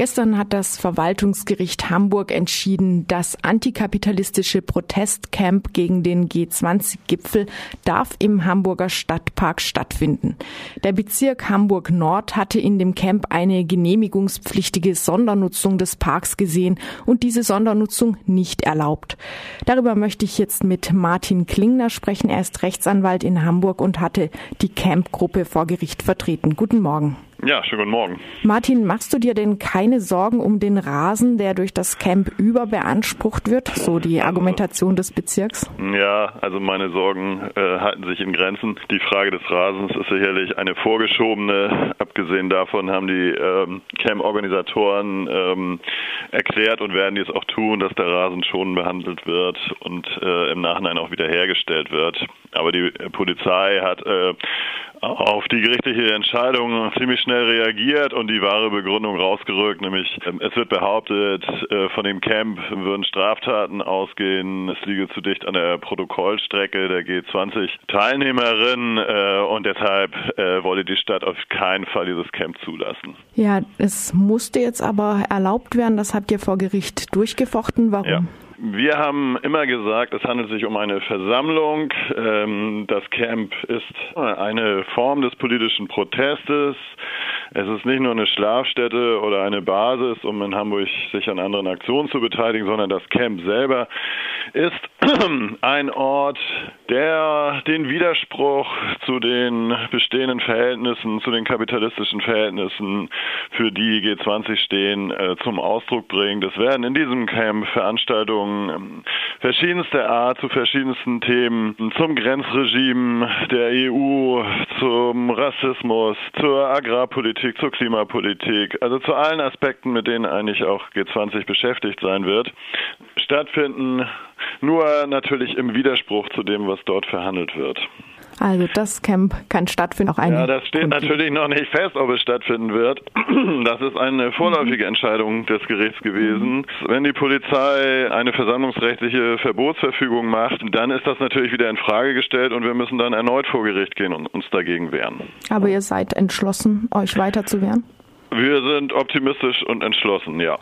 Gestern hat das Verwaltungsgericht Hamburg entschieden, das antikapitalistische Protestcamp gegen den G20-Gipfel darf im Hamburger Stadtpark stattfinden. Der Bezirk Hamburg Nord hatte in dem Camp eine genehmigungspflichtige Sondernutzung des Parks gesehen und diese Sondernutzung nicht erlaubt. Darüber möchte ich jetzt mit Martin Klingner sprechen. Er ist Rechtsanwalt in Hamburg und hatte die Camp-Gruppe vor Gericht vertreten. Guten Morgen. Ja, schönen guten Morgen. Martin, machst du dir denn keine Sorgen um den Rasen, der durch das Camp überbeansprucht wird? So die Argumentation des Bezirks? Ja, also meine Sorgen äh, halten sich in Grenzen. Die Frage des Rasens ist sicherlich eine vorgeschobene. Abgesehen davon haben die ähm, Camp-Organisatoren ähm, erklärt und werden dies auch tun, dass der Rasen schon behandelt wird und äh, im Nachhinein auch wiederhergestellt wird. Aber die Polizei hat äh, auf die gerichtliche Entscheidung ziemlich schnell reagiert und die wahre Begründung rausgerückt, nämlich ähm, es wird behauptet, äh, von dem Camp würden Straftaten ausgehen, es liege zu dicht an der Protokollstrecke der G20-Teilnehmerin äh, und deshalb äh, wolle die Stadt auf keinen Fall dieses Camp zulassen. Ja, es musste jetzt aber erlaubt werden, das habt ihr vor Gericht durchgefochten. Warum? Ja. Wir haben immer gesagt, es handelt sich um eine Versammlung. Ähm, das Camp ist eine Form des politischen Protestes. Es ist nicht nur eine Schlafstätte oder eine Basis, um in Hamburg sich an anderen Aktionen zu beteiligen, sondern das Camp selber ist ein Ort, der den Widerspruch zu den bestehenden Verhältnissen, zu den kapitalistischen Verhältnissen, für die G20 stehen, äh, zum Ausdruck bringt. Es werden in diesem Camp Veranstaltungen ähm, verschiedenster Art zu verschiedensten Themen, zum Grenzregime der EU, zum Rassismus, zur Agrarpolitik, Politik, zur Klimapolitik, also zu allen Aspekten, mit denen eigentlich auch G20 beschäftigt sein wird, stattfinden, nur natürlich im Widerspruch zu dem, was dort verhandelt wird. Also das Camp kann stattfinden. Auch eine ja, das steht natürlich noch nicht fest, ob es stattfinden wird. Das ist eine vorläufige Entscheidung des Gerichts gewesen. Wenn die Polizei eine versammlungsrechtliche Verbotsverfügung macht, dann ist das natürlich wieder in Frage gestellt und wir müssen dann erneut vor Gericht gehen und uns dagegen wehren. Aber ihr seid entschlossen, euch weiter zu wehren? Wir sind optimistisch und entschlossen, ja.